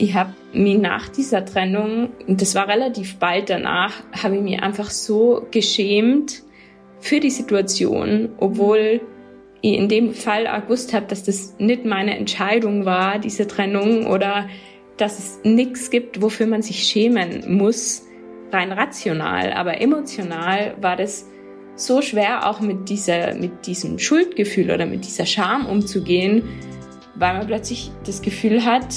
ich habe mich nach dieser Trennung, und das war relativ bald danach, habe ich mich einfach so geschämt für die Situation, obwohl ich in dem Fall auch gewusst habe, dass das nicht meine Entscheidung war, diese Trennung, oder dass es nichts gibt, wofür man sich schämen muss, rein rational. Aber emotional war das so schwer, auch mit, dieser, mit diesem Schuldgefühl oder mit dieser Scham umzugehen, weil man plötzlich das Gefühl hat,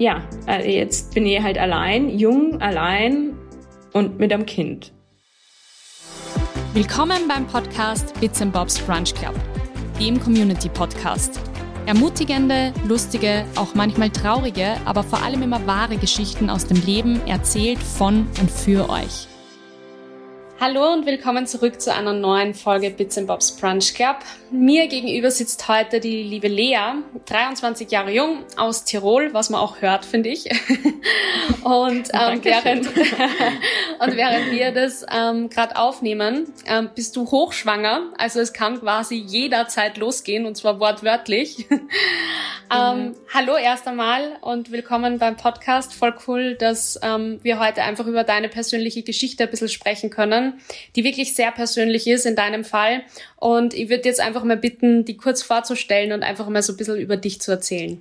ja, äh, jetzt bin ich halt allein, jung, allein und mit einem Kind. Willkommen beim Podcast Bits and Bobs Brunch Club, dem Community Podcast. Ermutigende, lustige, auch manchmal traurige, aber vor allem immer wahre Geschichten aus dem Leben erzählt von und für euch. Hallo und willkommen zurück zu einer neuen Folge Bits and Bobs Brunch Club. Mir gegenüber sitzt heute die liebe Lea, 23 Jahre jung, aus Tirol, was man auch hört, finde ich. und, ähm, während, und während wir das ähm, gerade aufnehmen, ähm, bist du hochschwanger. Also es kann quasi jederzeit losgehen und zwar wortwörtlich. Ähm, mhm. hallo erst einmal und willkommen beim Podcast. Voll cool, dass ähm, wir heute einfach über deine persönliche Geschichte ein bisschen sprechen können, die wirklich sehr persönlich ist in deinem Fall. Und ich würde jetzt einfach mal bitten, die kurz vorzustellen und einfach mal so ein bisschen über dich zu erzählen.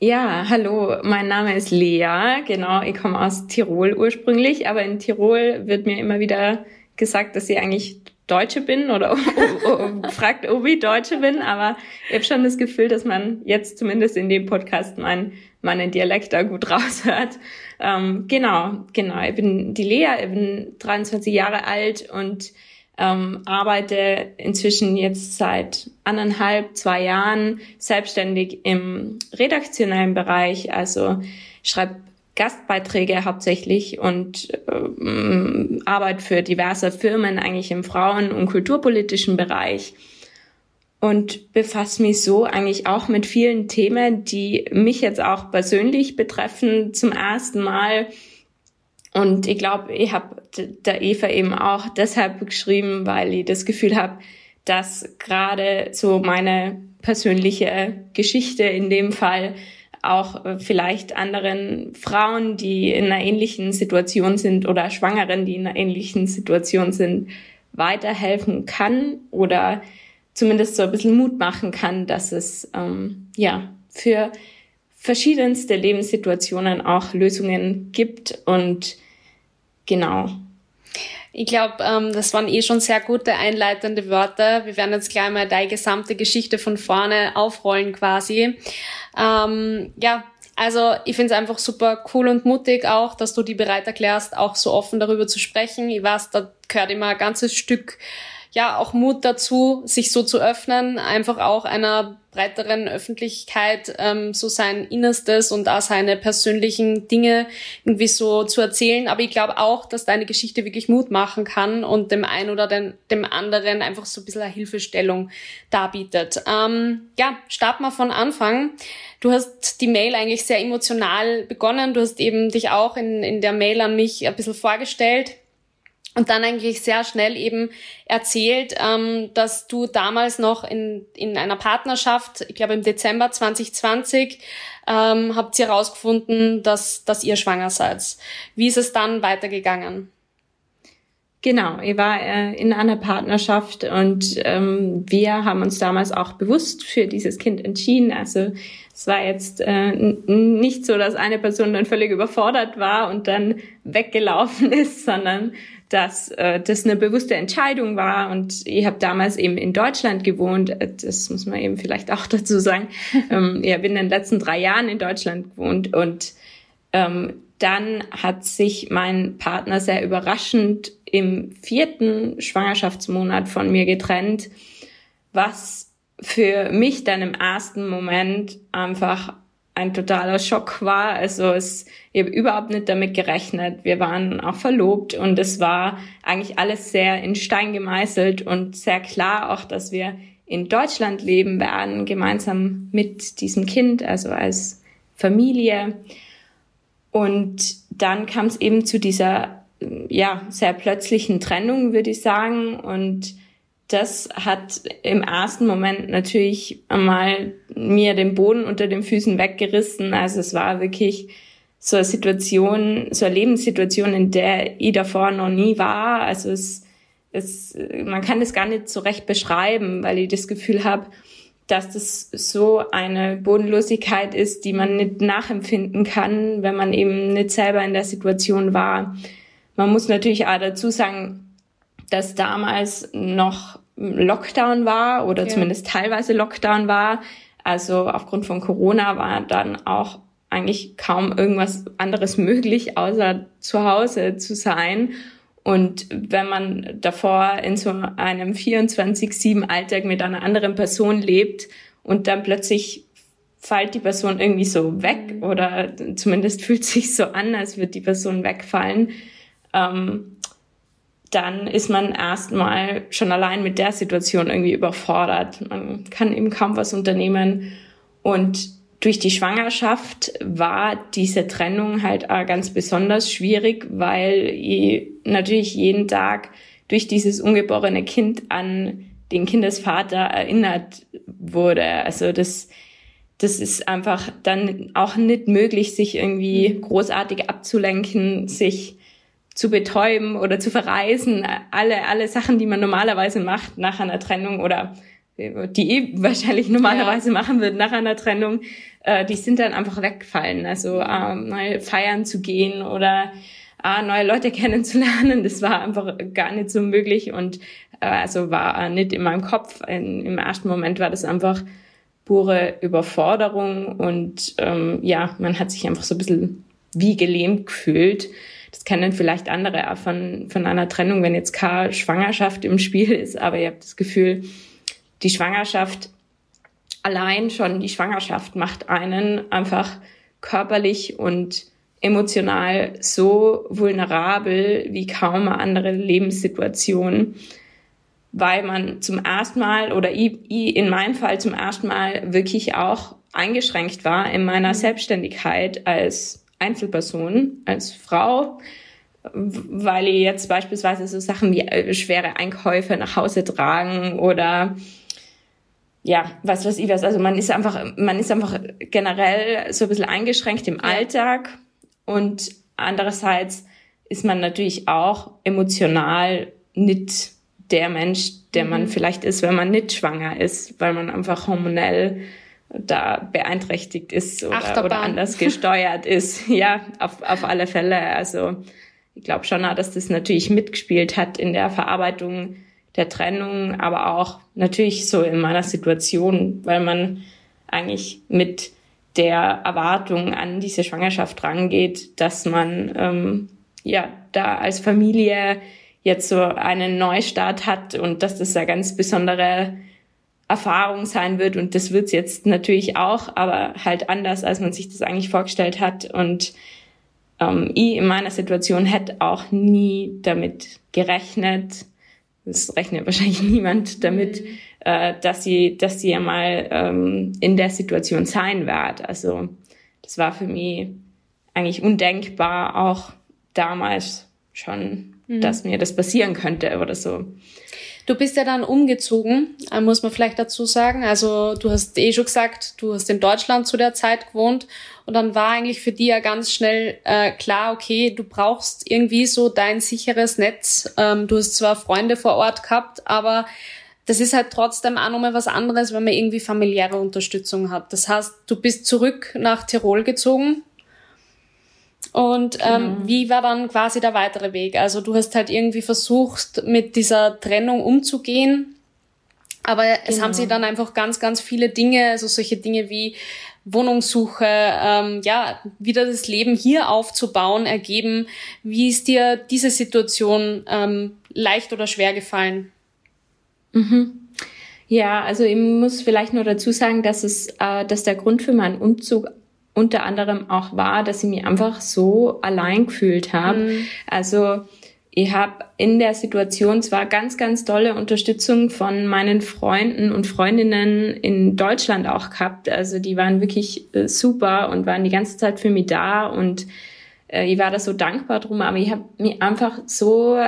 Ja, hallo, mein Name ist Lea. Genau, ich komme aus Tirol ursprünglich, aber in Tirol wird mir immer wieder gesagt, dass ich eigentlich Deutsche bin oder fragt, ob ich Deutsche bin, aber ich habe schon das Gefühl, dass man jetzt zumindest in dem Podcast mein, meinen Dialekt da gut raushört. Ähm, genau, genau. Ich bin die Lea, ich bin 23 Jahre alt und ähm, arbeite inzwischen jetzt seit anderthalb, zwei Jahren selbstständig im redaktionellen Bereich, also schreibe Gastbeiträge hauptsächlich und ähm, Arbeit für diverse Firmen eigentlich im Frauen- und kulturpolitischen Bereich und befasse mich so eigentlich auch mit vielen Themen, die mich jetzt auch persönlich betreffen zum ersten Mal. Und ich glaube, ich habe der Eva eben auch deshalb geschrieben, weil ich das Gefühl habe, dass gerade so meine persönliche Geschichte in dem Fall auch äh, vielleicht anderen Frauen, die in einer ähnlichen Situation sind oder Schwangeren, die in einer ähnlichen Situation sind, weiterhelfen kann oder zumindest so ein bisschen Mut machen kann, dass es ähm, ja für verschiedenste Lebenssituationen auch Lösungen gibt und genau. Ich glaube, ähm, das waren eh schon sehr gute einleitende Wörter. Wir werden jetzt gleich mal deine gesamte Geschichte von vorne aufrollen quasi. Ähm, ja, also ich finde es einfach super cool und mutig auch, dass du die bereit erklärst, auch so offen darüber zu sprechen. Ich weiß, da gehört immer ein ganzes Stück ja auch Mut dazu, sich so zu öffnen, einfach auch einer breiteren Öffentlichkeit ähm, so sein Innerstes und auch seine persönlichen Dinge irgendwie so zu erzählen. Aber ich glaube auch, dass deine Geschichte wirklich Mut machen kann und dem einen oder den, dem anderen einfach so ein bisschen eine Hilfestellung darbietet. Ähm, ja, starten wir von Anfang. Du hast die Mail eigentlich sehr emotional begonnen. Du hast eben dich auch in, in der Mail an mich ein bisschen vorgestellt und dann eigentlich sehr schnell eben erzählt, ähm, dass du damals noch in, in einer Partnerschaft, ich glaube im Dezember 2020, ähm, habt ihr herausgefunden, dass, dass ihr schwanger seid. Wie ist es dann weitergegangen? Genau, ich war äh, in einer Partnerschaft und ähm, wir haben uns damals auch bewusst für dieses Kind entschieden. Also es war jetzt äh, nicht so, dass eine Person dann völlig überfordert war und dann weggelaufen ist, sondern dass äh, das eine bewusste Entscheidung war. Und ich habe damals eben in Deutschland gewohnt. Äh, das muss man eben vielleicht auch dazu sagen. ähm, ja, bin in den letzten drei Jahren in Deutschland gewohnt und ähm, dann hat sich mein Partner sehr überraschend im vierten Schwangerschaftsmonat von mir getrennt, was für mich dann im ersten Moment einfach ein totaler Schock war. Also es, ich habe überhaupt nicht damit gerechnet. Wir waren auch verlobt und es war eigentlich alles sehr in Stein gemeißelt und sehr klar auch, dass wir in Deutschland leben werden, gemeinsam mit diesem Kind, also als Familie. Und dann kam es eben zu dieser, ja, sehr plötzlichen Trennung, würde ich sagen. Und das hat im ersten Moment natürlich mal mir den Boden unter den Füßen weggerissen. Also es war wirklich so eine Situation, so eine Lebenssituation, in der ich davor noch nie war. Also es, es man kann das gar nicht so recht beschreiben, weil ich das Gefühl habe, dass das so eine Bodenlosigkeit ist, die man nicht nachempfinden kann, wenn man eben nicht selber in der Situation war. Man muss natürlich auch dazu sagen, dass damals noch Lockdown war oder ja. zumindest teilweise Lockdown war. Also aufgrund von Corona war dann auch eigentlich kaum irgendwas anderes möglich, außer zu Hause zu sein. Und wenn man davor in so einem 24-7 Alltag mit einer anderen Person lebt und dann plötzlich fällt die Person irgendwie so weg oder zumindest fühlt sich so an, als würde die Person wegfallen, ähm, dann ist man erstmal schon allein mit der Situation irgendwie überfordert. Man kann eben kaum was unternehmen. Und durch die Schwangerschaft war diese Trennung halt auch ganz besonders schwierig, weil ich natürlich jeden Tag durch dieses ungeborene Kind an den Kindesvater erinnert wurde. Also das, das ist einfach dann auch nicht möglich, sich irgendwie großartig abzulenken, sich zu betäuben oder zu verreisen, alle, alle Sachen, die man normalerweise macht nach einer Trennung oder die eh wahrscheinlich normalerweise ja. machen wird nach einer Trennung, äh, die sind dann einfach weggefallen. Also äh, mal feiern zu gehen oder äh, neue Leute kennenzulernen, das war einfach gar nicht so möglich und äh, also war nicht in meinem Kopf. In, Im ersten Moment war das einfach pure Überforderung und ähm, ja, man hat sich einfach so ein bisschen wie gelähmt gefühlt das kennen vielleicht andere auch von, von einer Trennung, wenn jetzt keine Schwangerschaft im Spiel ist, aber ihr habt das Gefühl, die Schwangerschaft, allein schon die Schwangerschaft macht einen einfach körperlich und emotional so vulnerabel wie kaum eine andere Lebenssituation, weil man zum ersten Mal oder ich, ich in meinem Fall zum ersten Mal wirklich auch eingeschränkt war in meiner mhm. Selbstständigkeit als Einzelperson, als Frau, weil ich jetzt beispielsweise so Sachen wie äh, schwere Einkäufe nach Hause tragen oder ja, was weiß ich was. Also man ist einfach, man ist einfach generell so ein bisschen eingeschränkt im Alltag und andererseits ist man natürlich auch emotional nicht der Mensch, der man mhm. vielleicht ist, wenn man nicht schwanger ist, weil man einfach hormonell da beeinträchtigt ist oder, oder anders gesteuert ist. Ja, auf, auf alle Fälle. Also ich glaube schon, dass das natürlich mitgespielt hat in der Verarbeitung der Trennung, aber auch natürlich so in meiner Situation, weil man eigentlich mit der Erwartung an diese Schwangerschaft rangeht, dass man ähm, ja da als Familie jetzt so einen Neustart hat und dass das eine ganz besondere Erfahrung sein wird und das wird's jetzt natürlich auch, aber halt anders, als man sich das eigentlich vorgestellt hat. Und ähm, ich in meiner Situation hätte auch nie damit gerechnet, es rechnet wahrscheinlich niemand damit, mhm. äh, dass sie, dass sie ja mal ähm, in der Situation sein wird. Also das war für mich eigentlich undenkbar, auch damals schon, mhm. dass mir das passieren könnte oder so. Du bist ja dann umgezogen, äh, muss man vielleicht dazu sagen. Also du hast eh schon gesagt, du hast in Deutschland zu der Zeit gewohnt und dann war eigentlich für dich ja ganz schnell äh, klar, okay, du brauchst irgendwie so dein sicheres Netz. Ähm, du hast zwar Freunde vor Ort gehabt, aber das ist halt trotzdem auch nochmal was anderes, wenn man irgendwie familiäre Unterstützung hat. Das heißt, du bist zurück nach Tirol gezogen und ähm, genau. wie war dann quasi der weitere Weg? Also du hast halt irgendwie versucht, mit dieser Trennung umzugehen, aber genau. es haben sich genau. dann einfach ganz, ganz viele Dinge, also solche Dinge wie Wohnungssuche, ähm, ja, wieder das Leben hier aufzubauen, ergeben. Wie ist dir diese Situation ähm, leicht oder schwer gefallen? Mhm. Ja, also ich muss vielleicht nur dazu sagen, dass es, äh, dass der Grund für meinen Umzug unter anderem auch war, dass ich mich einfach so allein gefühlt habe. Mhm. Also ich habe in der Situation zwar ganz, ganz tolle Unterstützung von meinen Freunden und Freundinnen in Deutschland auch gehabt. Also die waren wirklich äh, super und waren die ganze Zeit für mich da und äh, ich war da so dankbar drum, aber ich habe mich einfach so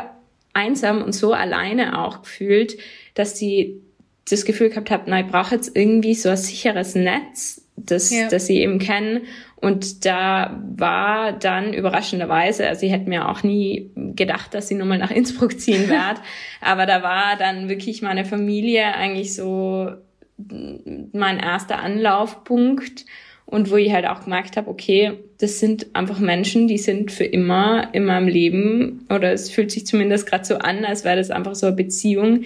einsam und so alleine auch gefühlt, dass sie das Gefühl gehabt hat, na, ich brauche jetzt irgendwie so ein sicheres Netz, das, ja. das sie eben kennen. Und da war dann überraschenderweise, also ich hätte mir auch nie gedacht, dass sie nochmal nach Innsbruck ziehen wird, aber da war dann wirklich meine Familie eigentlich so mein erster Anlaufpunkt und wo ich halt auch gemerkt habe, okay, das sind einfach Menschen, die sind für immer in meinem Leben oder es fühlt sich zumindest gerade so an, als wäre das einfach so eine Beziehung,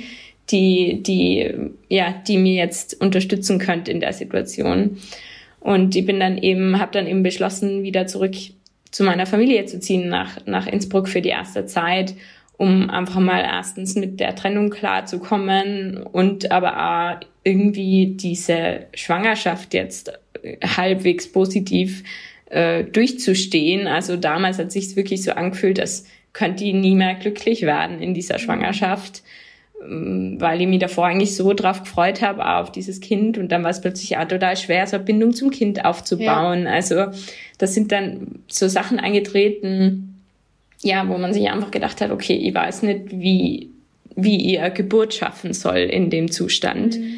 die, die, ja, die mir jetzt unterstützen könnte in der Situation. Und ich bin dann eben, habe dann eben beschlossen, wieder zurück zu meiner Familie zu ziehen nach, nach Innsbruck für die erste Zeit, um einfach mal erstens mit der Trennung klarzukommen und aber auch irgendwie diese Schwangerschaft jetzt halbwegs positiv äh, durchzustehen. Also damals hat sich wirklich so angefühlt, dass könnte ich nie mehr glücklich werden in dieser Schwangerschaft. Ähm, weil ich mich davor eigentlich so drauf gefreut habe, auf dieses Kind und dann war es plötzlich auch total schwer, so eine Bindung zum Kind aufzubauen. Ja. Also das sind dann so Sachen eingetreten, ja, wo man sich einfach gedacht hat, okay, ich weiß nicht, wie, wie ihr Geburt schaffen soll in dem Zustand. Mhm.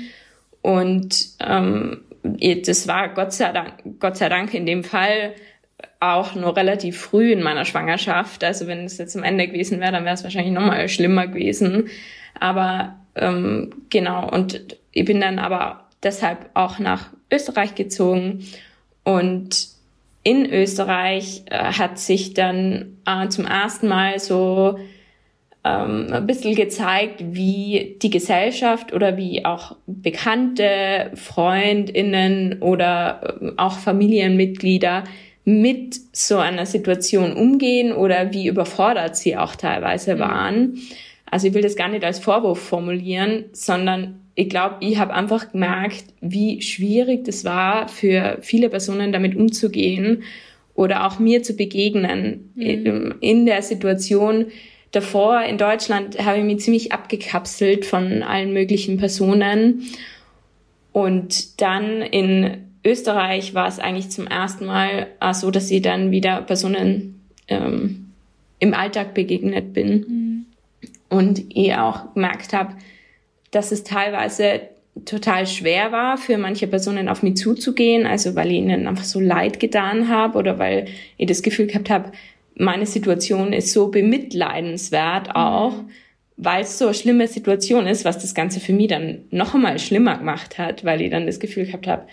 Und ähm, das war Gott sei Dank, Gott sei Dank in dem Fall auch nur relativ früh in meiner Schwangerschaft. Also wenn es jetzt am Ende gewesen wäre, dann wäre es wahrscheinlich nochmal schlimmer gewesen. Aber ähm, genau, und ich bin dann aber deshalb auch nach Österreich gezogen. Und in Österreich äh, hat sich dann äh, zum ersten Mal so ähm, ein bisschen gezeigt, wie die Gesellschaft oder wie auch bekannte Freundinnen oder äh, auch Familienmitglieder mit so einer Situation umgehen oder wie überfordert sie auch teilweise mhm. Also ich will das gar nicht als Vorwurf formulieren, sondern ich glaube, ich habe einfach gemerkt, wie schwierig das war für viele Personen damit umzugehen oder auch mir zu begegnen mhm. in der Situation. Davor in Deutschland habe ich mich ziemlich abgekapselt von allen möglichen Personen. Und dann in Österreich war es eigentlich zum ersten Mal so, dass ich dann wieder Personen ähm, im Alltag begegnet bin. Mhm und ich auch gemerkt habe, dass es teilweise total schwer war, für manche Personen auf mich zuzugehen, also weil ich ihnen einfach so leid getan habe oder weil ich das Gefühl gehabt habe, meine Situation ist so bemitleidenswert mhm. auch, weil es so eine schlimme Situation ist, was das Ganze für mich dann noch einmal schlimmer gemacht hat, weil ich dann das Gefühl gehabt habe,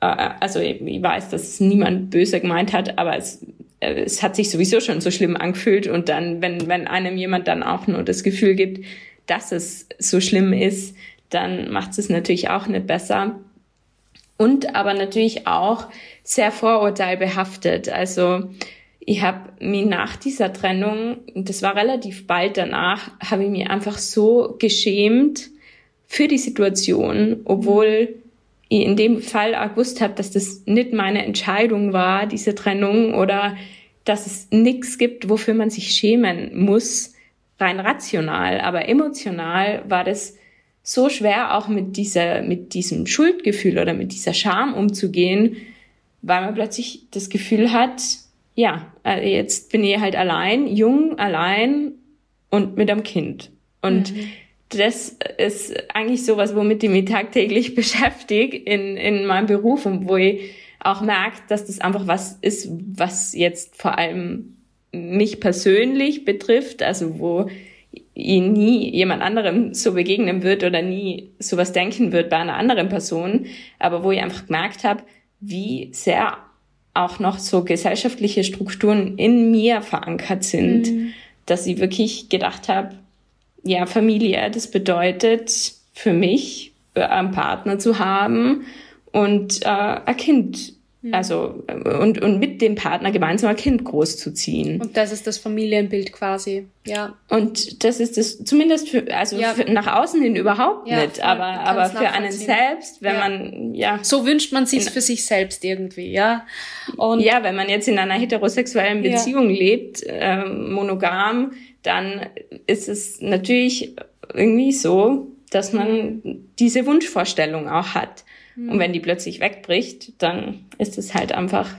äh, also ich, weiß, dass es niemand böse gemeint hat, aber es es hat sich sowieso schon so schlimm angefühlt und dann, wenn, wenn einem jemand dann auch nur das Gefühl gibt, dass es so schlimm ist, dann macht es natürlich auch nicht besser. Und aber natürlich auch sehr vorurteilbehaftet. Also ich habe mir nach dieser Trennung, das war relativ bald danach, habe ich mir einfach so geschämt für die Situation, obwohl ich in dem Fall auch gewusst habe, dass das nicht meine Entscheidung war, diese Trennung, oder dass es nichts gibt, wofür man sich schämen muss, rein rational. Aber emotional war das so schwer, auch mit dieser, mit diesem Schuldgefühl oder mit dieser Scham umzugehen, weil man plötzlich das Gefühl hat, ja, äh, jetzt bin ich halt allein, jung, allein und mit einem Kind. Und mhm das ist eigentlich sowas, womit ich mich tagtäglich beschäftige in, in meinem Beruf und wo ich auch merke, dass das einfach was ist, was jetzt vor allem mich persönlich betrifft, also wo ich nie jemand anderem so begegnen wird oder nie sowas denken wird bei einer anderen Person, aber wo ich einfach gemerkt habe, wie sehr auch noch so gesellschaftliche Strukturen in mir verankert sind, mhm. dass ich wirklich gedacht habe, ja, Familie, das bedeutet für mich, äh, einen Partner zu haben und äh, ein Kind hm. also und, und mit dem Partner gemeinsam ein Kind großzuziehen. Und das ist das Familienbild quasi, ja. Und das ist das zumindest für also ja. für, nach außen hin überhaupt ja, nicht, aber aber für einen selbst, wenn ja. man ja so wünscht man sich für sich selbst irgendwie, ja. Und ja, wenn man jetzt in einer heterosexuellen Beziehung lebt, äh, monogam, dann ist es natürlich irgendwie so, dass man diese Wunschvorstellung auch hat. Mhm. Und wenn die plötzlich wegbricht, dann ist es halt einfach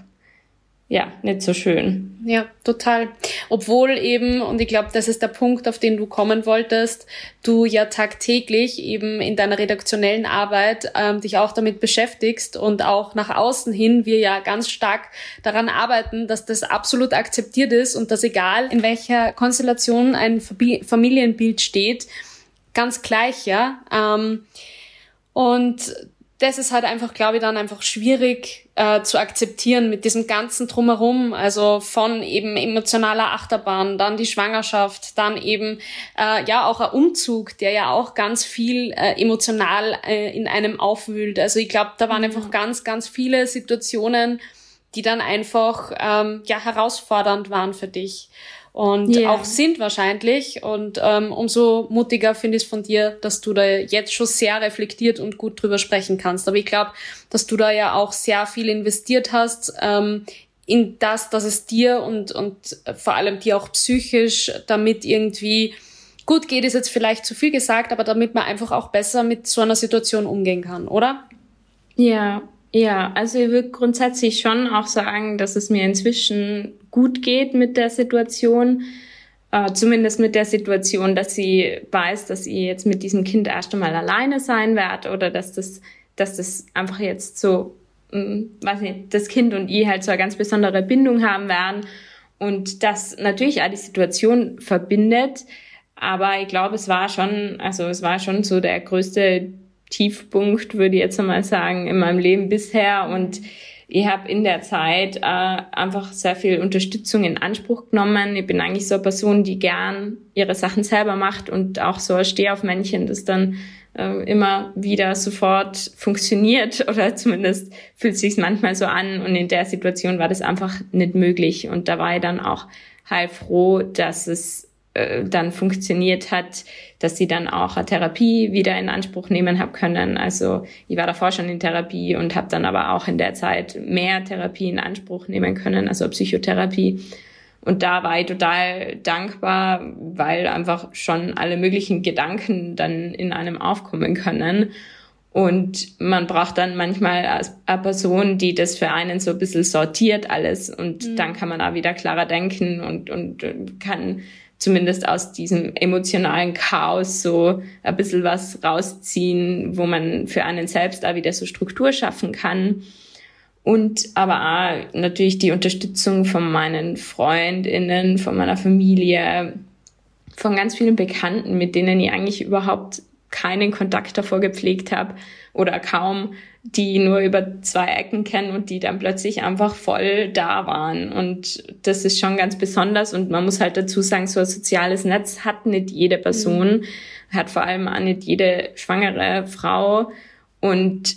ja, nicht so schön. Ja, total. Obwohl eben, und ich glaube, das ist der Punkt, auf den du kommen wolltest, du ja tagtäglich eben in deiner redaktionellen Arbeit ähm, dich auch damit beschäftigst und auch nach außen hin wir ja ganz stark daran arbeiten, dass das absolut akzeptiert ist und dass egal in welcher Konstellation ein Familienbild steht, ganz gleich, ja. Ähm, und das ist halt einfach, glaube ich, dann einfach schwierig äh, zu akzeptieren mit diesem ganzen Drumherum, also von eben emotionaler Achterbahn, dann die Schwangerschaft, dann eben äh, ja auch ein Umzug, der ja auch ganz viel äh, emotional äh, in einem aufwühlt. Also ich glaube, da waren mhm. einfach ganz, ganz viele Situationen, die dann einfach ähm, ja herausfordernd waren für dich und yeah. auch sind wahrscheinlich. Und ähm, umso mutiger finde ich es von dir, dass du da jetzt schon sehr reflektiert und gut drüber sprechen kannst. Aber ich glaube, dass du da ja auch sehr viel investiert hast ähm, in das, dass es dir und, und vor allem dir auch psychisch damit irgendwie gut geht, ist jetzt vielleicht zu viel gesagt, aber damit man einfach auch besser mit so einer Situation umgehen kann, oder? Ja, ja, also ich würde grundsätzlich schon auch sagen, dass es mir inzwischen gut geht mit der Situation. Äh, zumindest mit der Situation, dass sie weiß, dass ich jetzt mit diesem Kind erst einmal alleine sein werde oder dass das, dass das einfach jetzt so, mh, hm, weiß nicht, das Kind und ich halt so eine ganz besondere Bindung haben werden und das natürlich auch die Situation verbindet. Aber ich glaube, es war schon, also es war schon so der größte Tiefpunkt, würde ich jetzt einmal sagen, in meinem Leben bisher und ich habe in der Zeit äh, einfach sehr viel Unterstützung in Anspruch genommen. Ich bin eigentlich so eine Person, die gern ihre Sachen selber macht und auch so ein Stehaufmännchen, das dann äh, immer wieder sofort funktioniert oder zumindest fühlt sich manchmal so an. Und in der Situation war das einfach nicht möglich. Und da war ich dann auch heilfroh, dass es äh, dann funktioniert hat, dass sie dann auch eine Therapie wieder in Anspruch nehmen habe können. Also ich war davor schon in Therapie und habe dann aber auch in der Zeit mehr Therapie in Anspruch nehmen können, also Psychotherapie. Und da war ich total dankbar, weil einfach schon alle möglichen Gedanken dann in einem aufkommen können. Und man braucht dann manchmal eine Person, die das für einen so ein bisschen sortiert alles. Und mhm. dann kann man auch wieder klarer denken und, und kann zumindest aus diesem emotionalen Chaos so ein bisschen was rausziehen, wo man für einen selbst da wieder so Struktur schaffen kann. Und aber auch natürlich die Unterstützung von meinen Freundinnen, von meiner Familie, von ganz vielen Bekannten, mit denen ich eigentlich überhaupt keinen Kontakt davor gepflegt habe oder kaum, die nur über zwei Ecken kennen und die dann plötzlich einfach voll da waren. Und das ist schon ganz besonders. Und man muss halt dazu sagen, so ein soziales Netz hat nicht jede Person, mhm. hat vor allem auch nicht jede schwangere Frau. Und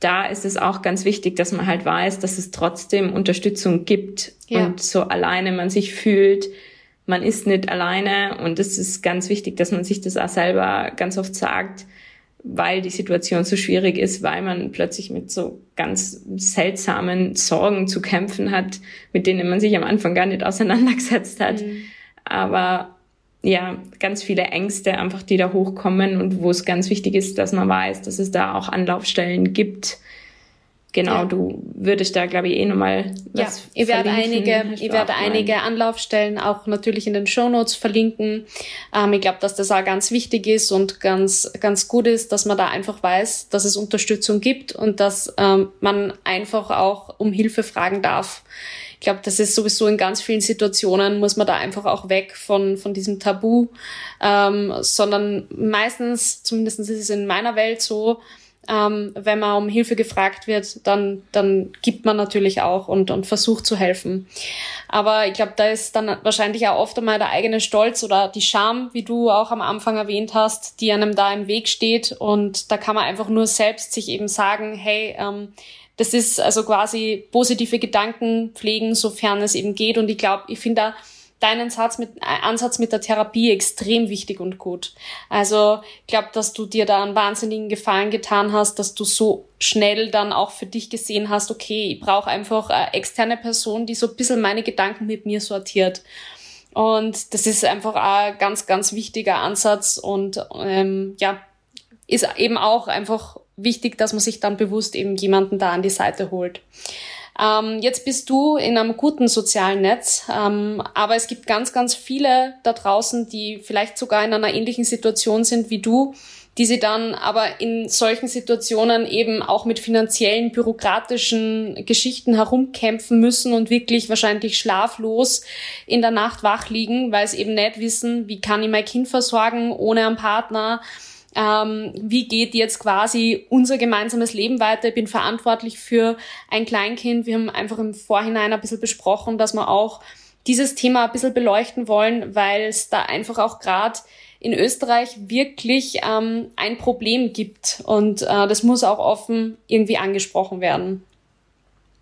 da ist es auch ganz wichtig, dass man halt weiß, dass es trotzdem Unterstützung gibt ja. und so alleine man sich fühlt. Man ist nicht alleine und es ist ganz wichtig, dass man sich das auch selber ganz oft sagt weil die Situation so schwierig ist, weil man plötzlich mit so ganz seltsamen Sorgen zu kämpfen hat, mit denen man sich am Anfang gar nicht auseinandergesetzt hat. Mhm. Aber ja, ganz viele Ängste einfach, die da hochkommen und wo es ganz wichtig ist, dass man weiß, dass es da auch Anlaufstellen gibt, Genau, ja. du würdest da, glaube ich, eh nochmal was Ja, ich werde einige, ich werde einige Anlaufstellen auch natürlich in den Show Notes verlinken. Ähm, ich glaube, dass das auch ganz wichtig ist und ganz, ganz gut ist, dass man da einfach weiß, dass es Unterstützung gibt und dass ähm, man einfach auch um Hilfe fragen darf. Ich glaube, das ist sowieso in ganz vielen Situationen, muss man da einfach auch weg von, von diesem Tabu, ähm, sondern meistens, zumindest ist es in meiner Welt so, ähm, wenn man um Hilfe gefragt wird, dann, dann gibt man natürlich auch und, und versucht zu helfen. Aber ich glaube, da ist dann wahrscheinlich auch oft einmal der eigene Stolz oder die Scham, wie du auch am Anfang erwähnt hast, die einem da im Weg steht. Und da kann man einfach nur selbst sich eben sagen, hey, ähm, das ist also quasi positive Gedanken pflegen, sofern es eben geht. Und ich glaube, ich finde da deinen Satz mit, äh, Ansatz mit der Therapie extrem wichtig und gut. Also ich glaube, dass du dir da einen wahnsinnigen Gefallen getan hast, dass du so schnell dann auch für dich gesehen hast, okay, ich brauche einfach eine externe Person, die so ein bisschen meine Gedanken mit mir sortiert. Und das ist einfach ein ganz, ganz wichtiger Ansatz und ähm, ja, ist eben auch einfach wichtig, dass man sich dann bewusst eben jemanden da an die Seite holt. Ähm, jetzt bist du in einem guten sozialen Netz, ähm, aber es gibt ganz, ganz viele da draußen, die vielleicht sogar in einer ähnlichen Situation sind wie du, die sie dann aber in solchen Situationen eben auch mit finanziellen, bürokratischen Geschichten herumkämpfen müssen und wirklich wahrscheinlich schlaflos in der Nacht wach liegen, weil sie eben nicht wissen, wie kann ich mein Kind versorgen ohne einen Partner, ähm, wie geht jetzt quasi unser gemeinsames Leben weiter. Ich bin verantwortlich für ein Kleinkind. Wir haben einfach im Vorhinein ein bisschen besprochen, dass wir auch dieses Thema ein bisschen beleuchten wollen, weil es da einfach auch gerade in Österreich wirklich ähm, ein Problem gibt. Und äh, das muss auch offen irgendwie angesprochen werden.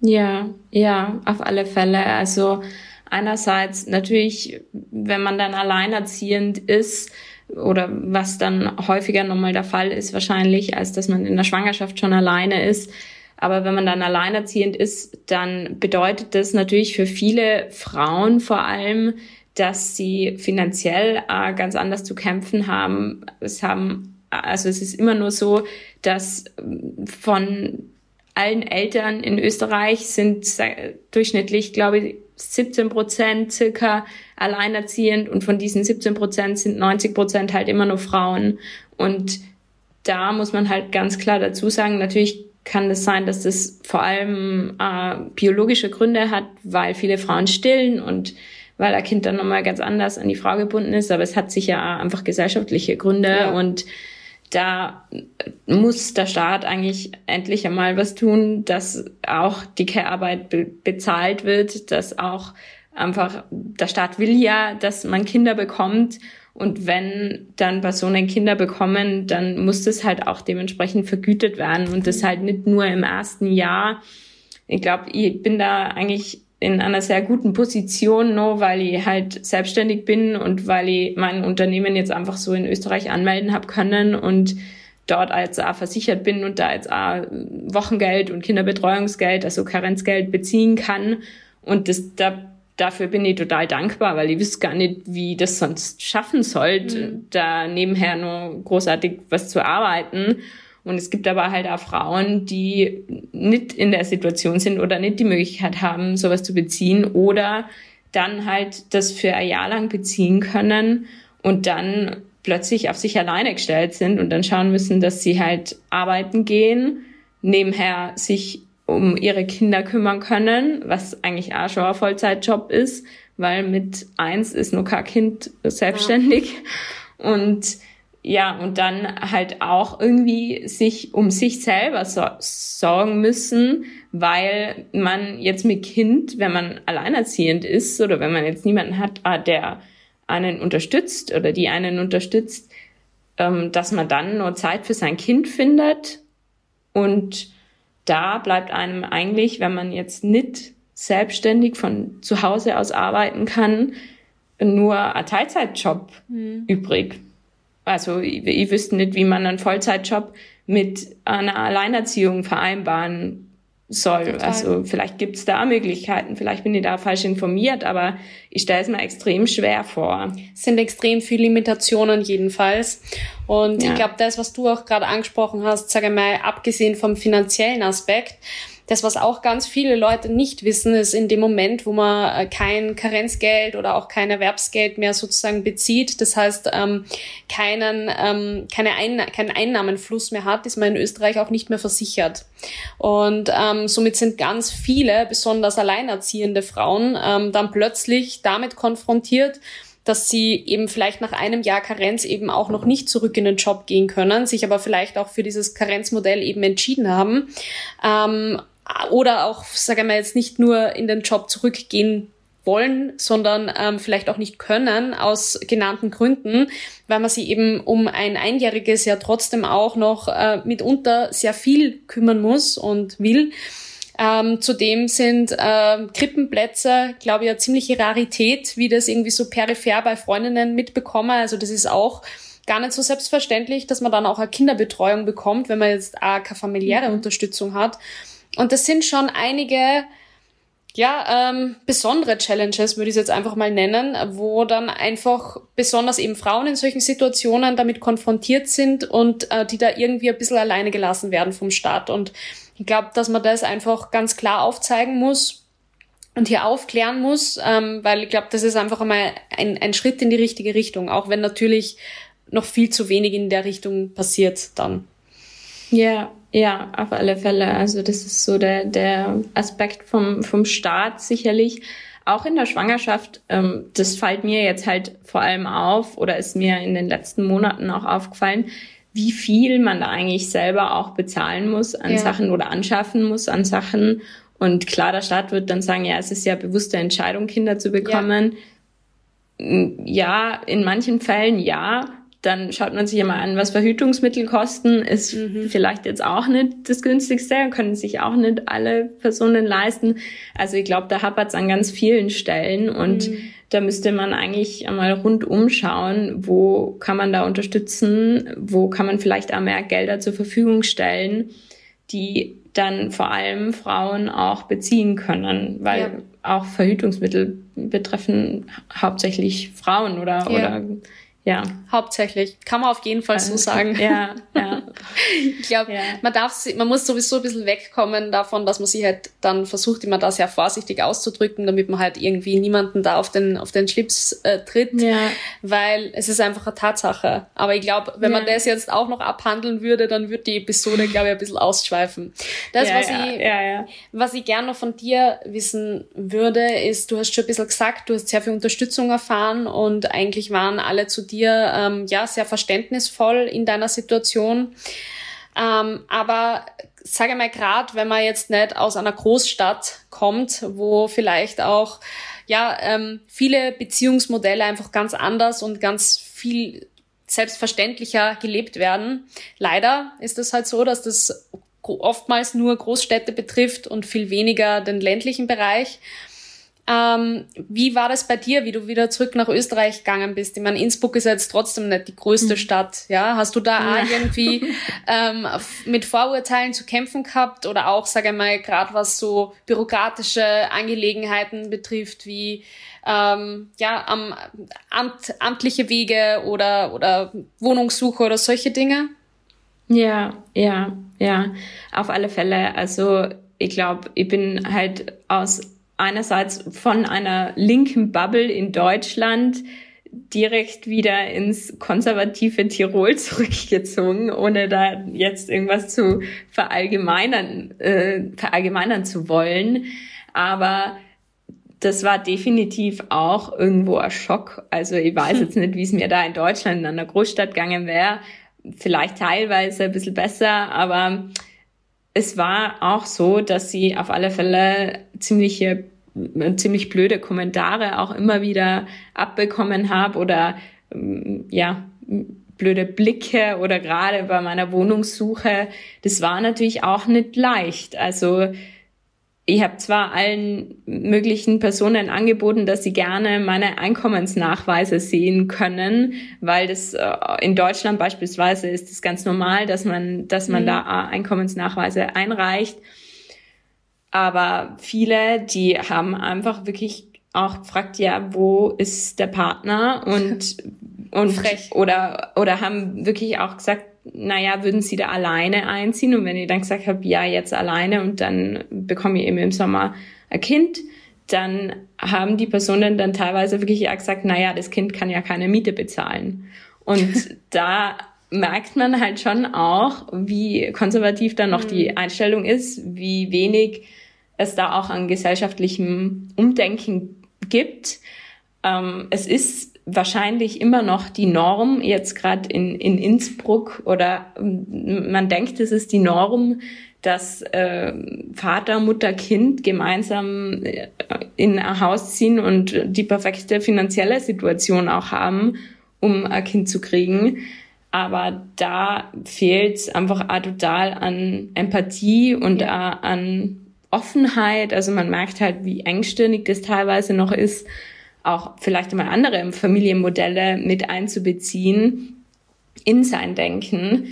Ja, ja, auf alle Fälle. Also einerseits natürlich, wenn man dann alleinerziehend ist, oder was dann häufiger nochmal der Fall ist wahrscheinlich, als dass man in der Schwangerschaft schon alleine ist. Aber wenn man dann alleinerziehend ist, dann bedeutet das natürlich für viele Frauen vor allem, dass sie finanziell äh, ganz anders zu kämpfen haben. Es haben, also es ist immer nur so, dass von allen Eltern in Österreich sind durchschnittlich, glaube ich, 17 Prozent circa alleinerziehend und von diesen 17 Prozent sind 90 Prozent halt immer nur Frauen. Und da muss man halt ganz klar dazu sagen, natürlich kann es sein, dass das vor allem äh, biologische Gründe hat, weil viele Frauen stillen und weil ein Kind dann nochmal ganz anders an die Frau gebunden ist, aber es hat sicher einfach gesellschaftliche Gründe ja. und da muss der Staat eigentlich endlich einmal was tun, dass auch die Care-Arbeit be bezahlt wird, dass auch einfach, der Staat will ja, dass man Kinder bekommt und wenn dann Personen Kinder bekommen, dann muss das halt auch dementsprechend vergütet werden und das halt nicht nur im ersten Jahr. Ich glaube, ich bin da eigentlich in einer sehr guten Position, nur weil ich halt selbstständig bin und weil ich mein Unternehmen jetzt einfach so in Österreich anmelden habe können und dort als auch versichert bin und da jetzt auch Wochengeld und Kinderbetreuungsgeld, also Karenzgeld beziehen kann. Und das, da, dafür bin ich total dankbar, weil ich wüsste gar nicht, wie das sonst schaffen sollte, mhm. da nebenher nur großartig was zu arbeiten. Und es gibt aber halt auch Frauen, die nicht in der Situation sind oder nicht die Möglichkeit haben, sowas zu beziehen oder dann halt das für ein Jahr lang beziehen können und dann plötzlich auf sich alleine gestellt sind und dann schauen müssen, dass sie halt arbeiten gehen, nebenher sich um ihre Kinder kümmern können, was eigentlich auch schon ein Vollzeitjob ist, weil mit eins ist nur kein Kind selbstständig. Ja. Und ja, und dann halt auch irgendwie sich um sich selber so sorgen müssen, weil man jetzt mit Kind, wenn man alleinerziehend ist oder wenn man jetzt niemanden hat, ah, der einen unterstützt oder die einen unterstützt, ähm, dass man dann nur Zeit für sein Kind findet. Und da bleibt einem eigentlich, wenn man jetzt nicht selbstständig von zu Hause aus arbeiten kann, nur ein Teilzeitjob mhm. übrig. Also ich, ich wüsste nicht, wie man einen Vollzeitjob mit einer Alleinerziehung vereinbaren soll. Total. Also vielleicht gibt es da Möglichkeiten, vielleicht bin ich da falsch informiert, aber ich stelle es mir extrem schwer vor. Es sind extrem viele Limitationen jedenfalls. Und ja. ich glaube, das, was du auch gerade angesprochen hast, sage mal, abgesehen vom finanziellen Aspekt, das, was auch ganz viele Leute nicht wissen, ist in dem Moment, wo man äh, kein Karenzgeld oder auch kein Erwerbsgeld mehr sozusagen bezieht, das heißt ähm, keinen, ähm, keine Einna keinen Einnahmenfluss mehr hat, ist man in Österreich auch nicht mehr versichert. Und ähm, somit sind ganz viele, besonders alleinerziehende Frauen, ähm, dann plötzlich damit konfrontiert, dass sie eben vielleicht nach einem Jahr Karenz eben auch noch nicht zurück in den Job gehen können, sich aber vielleicht auch für dieses Karenzmodell eben entschieden haben ähm, oder auch, sagen wir jetzt, nicht nur in den Job zurückgehen wollen, sondern ähm, vielleicht auch nicht können aus genannten Gründen, weil man sich eben um ein Einjähriges ja trotzdem auch noch äh, mitunter sehr viel kümmern muss und will. Ähm, zudem sind äh, Krippenplätze, glaube ich, eine ziemliche Rarität, wie das irgendwie so peripher bei Freundinnen mitbekomme. Also das ist auch gar nicht so selbstverständlich, dass man dann auch eine Kinderbetreuung bekommt, wenn man jetzt auch keine familiäre mhm. Unterstützung hat. Und das sind schon einige ja, ähm, besondere Challenges, würde ich es jetzt einfach mal nennen, wo dann einfach besonders eben Frauen in solchen Situationen damit konfrontiert sind und äh, die da irgendwie ein bisschen alleine gelassen werden vom Staat. Und Ich glaube, dass man das einfach ganz klar aufzeigen muss und hier aufklären muss, ähm, weil ich glaube, das ist einfach einmal ein, ein Schritt in die richtige Richtung, auch wenn natürlich noch viel zu wenig in der Richtung passiert dann. Ja, ja, auf alle Fälle. Also das ist so der, der Aspekt vom, vom Staat sicherlich. Auch in der Schwangerschaft, ähm, das fällt mir jetzt halt vor allem auf oder ist mir in den letzten Monaten auch aufgefallen, wie viel man da eigentlich selber auch bezahlen muss an ja. Sachen oder anschaffen muss an Sachen. Und klar, der Staat wird dann sagen, ja, es ist ja bewusste Entscheidung, Kinder zu bekommen. Ja, ja in manchen Fällen ja, dann schaut man sich ja mal an, was Verhütungsmittel kosten. Ist mhm. vielleicht jetzt auch nicht das günstigste, können sich auch nicht alle Personen leisten. Also ich glaube, da hapert es an ganz vielen Stellen und mhm. da müsste man eigentlich einmal rundum schauen, wo kann man da unterstützen, wo kann man vielleicht auch mehr Gelder zur Verfügung stellen, die dann vor allem Frauen auch beziehen können, weil ja. auch Verhütungsmittel betreffen hauptsächlich Frauen oder, ja. oder ja. Hauptsächlich. Kann man auf jeden Fall so sagen. Ja, ja. ich glaube, ja. man darf, man muss sowieso ein bisschen wegkommen davon, dass man sich halt dann versucht, immer da sehr vorsichtig auszudrücken, damit man halt irgendwie niemanden da auf den, auf den Schlips äh, tritt. Ja. Weil es ist einfach eine Tatsache. Aber ich glaube, wenn ja. man das jetzt auch noch abhandeln würde, dann würde die Episode, glaube ich, ein bisschen ausschweifen. Das, ja, was ja, ich, ja, ja. was ich gerne noch von dir wissen würde, ist, du hast schon ein bisschen gesagt, du hast sehr viel Unterstützung erfahren und eigentlich waren alle zu dir ähm, ja sehr verständnisvoll in deiner Situation. Ähm, aber sage mal gerade, wenn man jetzt nicht aus einer Großstadt kommt, wo vielleicht auch ja ähm, viele Beziehungsmodelle einfach ganz anders und ganz viel selbstverständlicher gelebt werden. Leider ist es halt so, dass das oftmals nur Großstädte betrifft und viel weniger den ländlichen Bereich. Ähm, wie war das bei dir, wie du wieder zurück nach Österreich gegangen bist? Ich meine, Innsbruck ist jetzt trotzdem nicht die größte mhm. Stadt. Ja, hast du da ja. auch irgendwie ähm, mit Vorurteilen zu kämpfen gehabt oder auch, sage ich mal, gerade was so bürokratische Angelegenheiten betrifft, wie ähm, ja am Amt, amtliche Wege oder oder Wohnungssuche oder solche Dinge? Ja, ja, ja, auf alle Fälle. Also ich glaube, ich bin halt aus einerseits von einer linken Bubble in Deutschland direkt wieder ins konservative Tirol zurückgezogen, ohne da jetzt irgendwas zu verallgemeinern, äh, verallgemeinern zu wollen. Aber das war definitiv auch irgendwo ein Schock. Also ich weiß jetzt nicht, wie es mir da in Deutschland in einer Großstadt gegangen wäre. Vielleicht teilweise ein bisschen besser, aber es war auch so, dass sie auf alle Fälle ziemliche ziemlich blöde Kommentare auch immer wieder abbekommen habe oder ähm, ja blöde Blicke oder gerade bei meiner Wohnungssuche, das war natürlich auch nicht leicht. Also ich habe zwar allen möglichen Personen angeboten, dass sie gerne meine Einkommensnachweise sehen können, weil das äh, in Deutschland beispielsweise ist es ganz normal, dass man, dass man mhm. da Einkommensnachweise einreicht. Aber viele, die haben einfach wirklich auch gefragt, ja, wo ist der Partner und und Frech. oder oder haben wirklich auch gesagt, naja, würden sie da alleine einziehen? Und wenn ich dann gesagt habe, ja, jetzt alleine und dann bekomme ich eben im Sommer ein Kind, dann haben die Personen dann teilweise wirklich auch gesagt, naja, das Kind kann ja keine Miete bezahlen. Und da merkt man halt schon auch, wie konservativ dann noch mhm. die Einstellung ist, wie wenig es da auch an gesellschaftlichem Umdenken gibt. Ähm, es ist wahrscheinlich immer noch die Norm, jetzt gerade in, in Innsbruck oder ähm, man denkt, es ist die Norm, dass äh, Vater, Mutter, Kind gemeinsam äh, in ein Haus ziehen und die perfekte finanzielle Situation auch haben, um ein Kind zu kriegen. Aber da fehlt es einfach auch total an Empathie und ja. an Offenheit. Also man merkt halt, wie engstirnig das teilweise noch ist, auch vielleicht mal andere Familienmodelle mit einzubeziehen in sein Denken.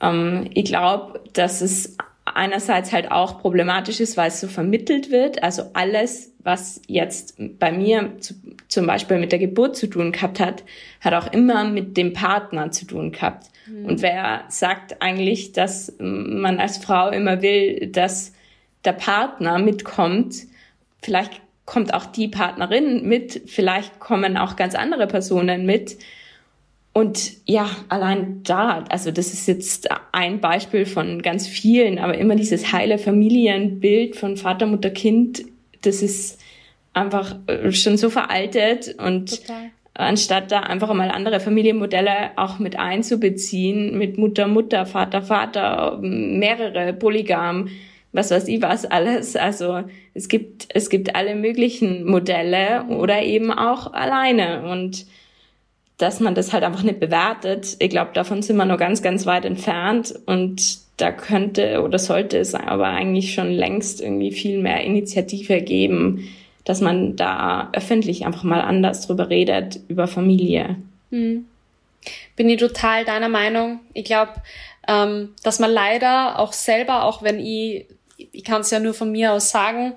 Ähm, ich glaube, dass es einerseits halt auch problematisch ist, weil es so vermittelt wird. Also alles, was jetzt bei mir zu, zum Beispiel mit der Geburt zu tun gehabt hat, hat auch immer mit dem Partner zu tun gehabt. Mhm. Und wer sagt eigentlich, dass man als Frau immer will, dass der Partner mitkommt, vielleicht kommt auch die Partnerin mit, vielleicht kommen auch ganz andere Personen mit. Und ja, allein da, also das ist jetzt ein Beispiel von ganz vielen, aber immer dieses heile Familienbild von Vater, Mutter, Kind, das ist einfach äh, schon so veraltet und Total. anstatt da einfach mal andere Familienmodelle auch mit einzubeziehen, mit Mutter, Mutter, Vater, Vater, mehrere, Polygam, was weiß ich was alles. Also es gibt, es gibt alle möglichen Modelle oder eben auch alleine und dass man das halt einfach nicht bewertet. Ich glaube, davon sind wir noch ganz, ganz weit entfernt und da könnte oder sollte es aber eigentlich schon längst irgendwie viel mehr Initiative geben, dass man da öffentlich einfach mal anders drüber redet, über Familie. Hm. Bin ich total deiner Meinung. Ich glaube, ähm, dass man leider auch selber, auch wenn ich, ich kann es ja nur von mir aus sagen,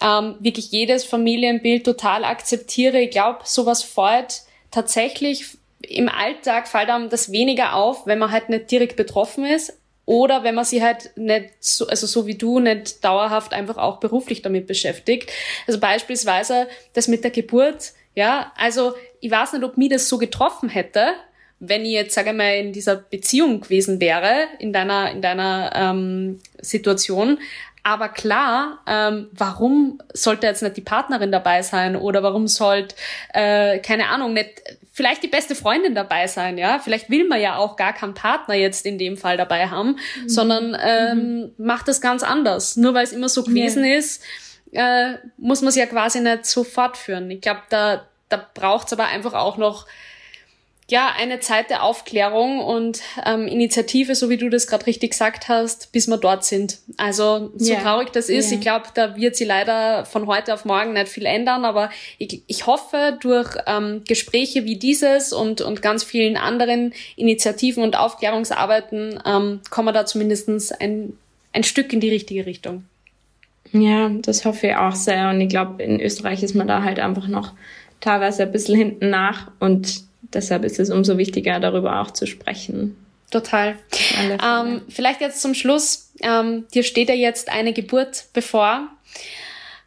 ähm, wirklich jedes Familienbild total akzeptiere. Ich glaube, sowas fällt tatsächlich im Alltag fällt einem das weniger auf, wenn man halt nicht direkt betroffen ist oder wenn man sich halt nicht so, also so wie du, nicht dauerhaft einfach auch beruflich damit beschäftigt. Also beispielsweise das mit der Geburt, ja, also ich weiß nicht, ob mir das so getroffen hätte, wenn ich jetzt, sage ich mal, in dieser Beziehung gewesen wäre, in deiner, in deiner ähm, Situation. Aber klar, ähm, warum sollte jetzt nicht die Partnerin dabei sein oder warum sollte, äh, keine Ahnung, nicht vielleicht die beste Freundin dabei sein, ja? Vielleicht will man ja auch gar keinen Partner jetzt in dem Fall dabei haben, mhm. sondern ähm, mhm. macht das ganz anders. Nur weil es immer so gewesen yeah. ist, äh, muss man es ja quasi nicht so fortführen. Ich glaube, da, da braucht es aber einfach auch noch ja, eine Zeit der Aufklärung und ähm, Initiative, so wie du das gerade richtig gesagt hast, bis wir dort sind. Also so yeah. traurig das ist, yeah. ich glaube, da wird sie leider von heute auf morgen nicht viel ändern, aber ich, ich hoffe, durch ähm, Gespräche wie dieses und, und ganz vielen anderen Initiativen und Aufklärungsarbeiten ähm, kommen wir da zumindestens ein, ein Stück in die richtige Richtung. Ja, das hoffe ich auch sehr. Und ich glaube, in Österreich ist man da halt einfach noch teilweise ein bisschen hinten nach und deshalb ist es umso wichtiger, darüber auch zu sprechen. Total. Ähm, vielleicht jetzt zum Schluss. Ähm, dir steht ja jetzt eine Geburt bevor.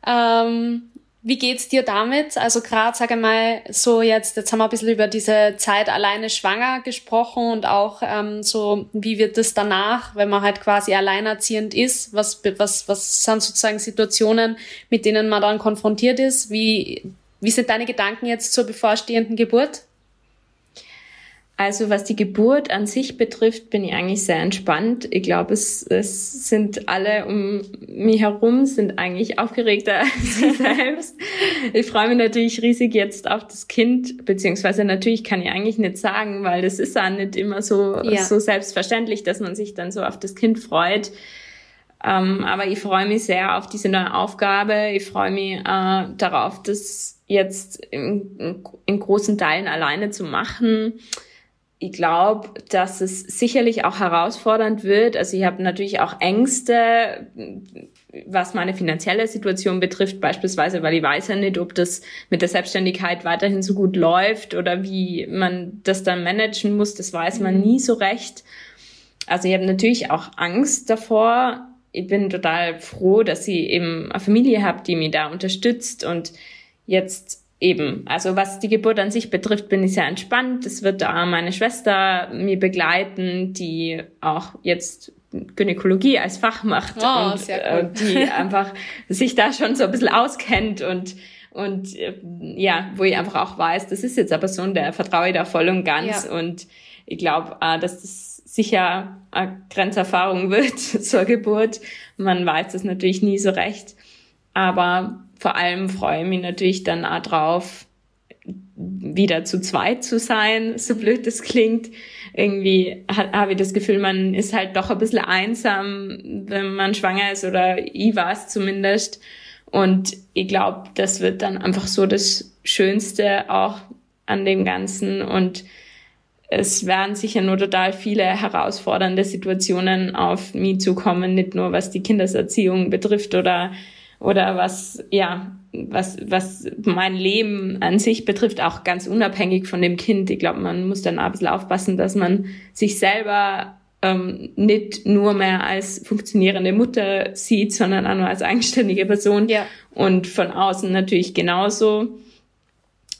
Ähm, wie geht's dir damit? Also gerade, sage mal, so jetzt, jetzt haben wir ein bisschen über diese Zeit alleine schwanger gesprochen und auch ähm, so, wie wird es danach, wenn man halt quasi alleinerziehend ist? Was, was, was sind sozusagen Situationen, mit denen man dann konfrontiert ist? Wie, wie sind deine Gedanken jetzt zur bevorstehenden Geburt? Also was die Geburt an sich betrifft, bin ich eigentlich sehr entspannt. Ich glaube, es, es sind alle um mich herum, sind eigentlich aufgeregter als ich selbst. Ich freue mich natürlich riesig jetzt auf das Kind, beziehungsweise natürlich kann ich eigentlich nicht sagen, weil das ist auch nicht immer so, ja. so selbstverständlich, dass man sich dann so auf das Kind freut. Ähm, aber ich freue mich sehr auf diese neue Aufgabe. Ich freue mich äh, darauf, das jetzt in, in großen Teilen alleine zu machen ich glaube, dass es sicherlich auch herausfordernd wird. Also ich habe natürlich auch Ängste, was meine finanzielle Situation betrifft, beispielsweise, weil ich weiß ja nicht, ob das mit der Selbstständigkeit weiterhin so gut läuft oder wie man das dann managen muss. Das weiß man mhm. nie so recht. Also ich habe natürlich auch Angst davor. Ich bin total froh, dass ich eben eine Familie habe, die mich da unterstützt und jetzt eben, also was die Geburt an sich betrifft, bin ich sehr entspannt. Es wird da meine Schwester mir begleiten, die auch jetzt Gynäkologie als Fach macht oh, und äh, die einfach sich da schon so ein bisschen auskennt und und äh, ja, wo ich einfach auch weiß, das ist jetzt eine Person, der vertraue ich da voll und ganz ja. und ich glaube, äh, dass das sicher eine Grenzerfahrung wird zur Geburt. Man weiß das natürlich nie so recht, aber vor allem freue ich mich natürlich dann auch drauf, wieder zu zweit zu sein, so blöd das klingt. Irgendwie habe ich das Gefühl, man ist halt doch ein bisschen einsam, wenn man schwanger ist oder ich war es zumindest. Und ich glaube, das wird dann einfach so das Schönste auch an dem Ganzen. Und es werden sicher nur total viele herausfordernde Situationen auf mich zukommen, nicht nur was die Kindeserziehung betrifft oder oder was, ja, was, was mein Leben an sich betrifft, auch ganz unabhängig von dem Kind. Ich glaube, man muss dann auch ein bisschen aufpassen, dass man sich selber ähm, nicht nur mehr als funktionierende Mutter sieht, sondern auch nur als eigenständige Person. Ja. Und von außen natürlich genauso.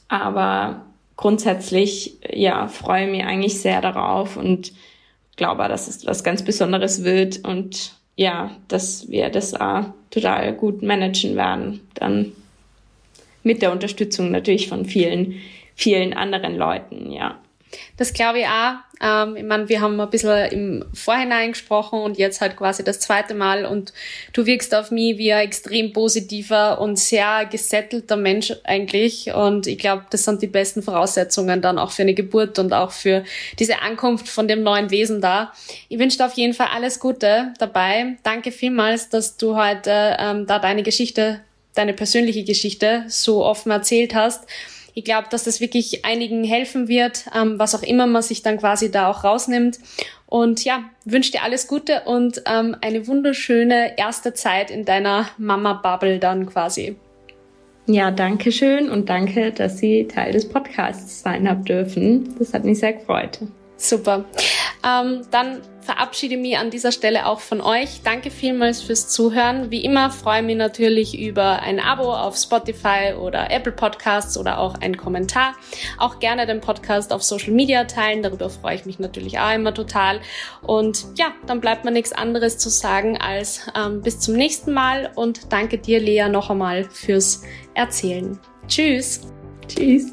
Aber grundsätzlich, ja, freue mich eigentlich sehr darauf und glaube, dass es was ganz Besonderes wird und ja, dass wir das auch total gut managen werden. Dann mit der Unterstützung natürlich von vielen, vielen anderen Leuten, ja. Das glaube ich auch. Ähm, ich meine, wir haben ein bisschen im Vorhinein gesprochen und jetzt halt quasi das zweite Mal und du wirkst auf mich wie ein extrem positiver und sehr gesettelter Mensch eigentlich und ich glaube, das sind die besten Voraussetzungen dann auch für eine Geburt und auch für diese Ankunft von dem neuen Wesen da. Ich wünsche dir auf jeden Fall alles Gute dabei. Danke vielmals, dass du heute ähm, da deine Geschichte, deine persönliche Geschichte so offen erzählt hast ich glaube, dass das wirklich einigen helfen wird, ähm, was auch immer man sich dann quasi da auch rausnimmt. Und ja, wünsche dir alles Gute und ähm, eine wunderschöne erste Zeit in deiner Mama-Bubble dann quasi. Ja, danke schön und danke, dass Sie Teil des Podcasts sein haben dürfen. Das hat mich sehr gefreut. Super. Ähm, dann verabschiede mich an dieser Stelle auch von euch. Danke vielmals fürs Zuhören. Wie immer freue ich mich natürlich über ein Abo auf Spotify oder Apple Podcasts oder auch einen Kommentar. Auch gerne den Podcast auf Social Media teilen. Darüber freue ich mich natürlich auch immer total. Und ja, dann bleibt mir nichts anderes zu sagen als ähm, bis zum nächsten Mal und danke dir, Lea, noch einmal fürs Erzählen. Tschüss. Tschüss.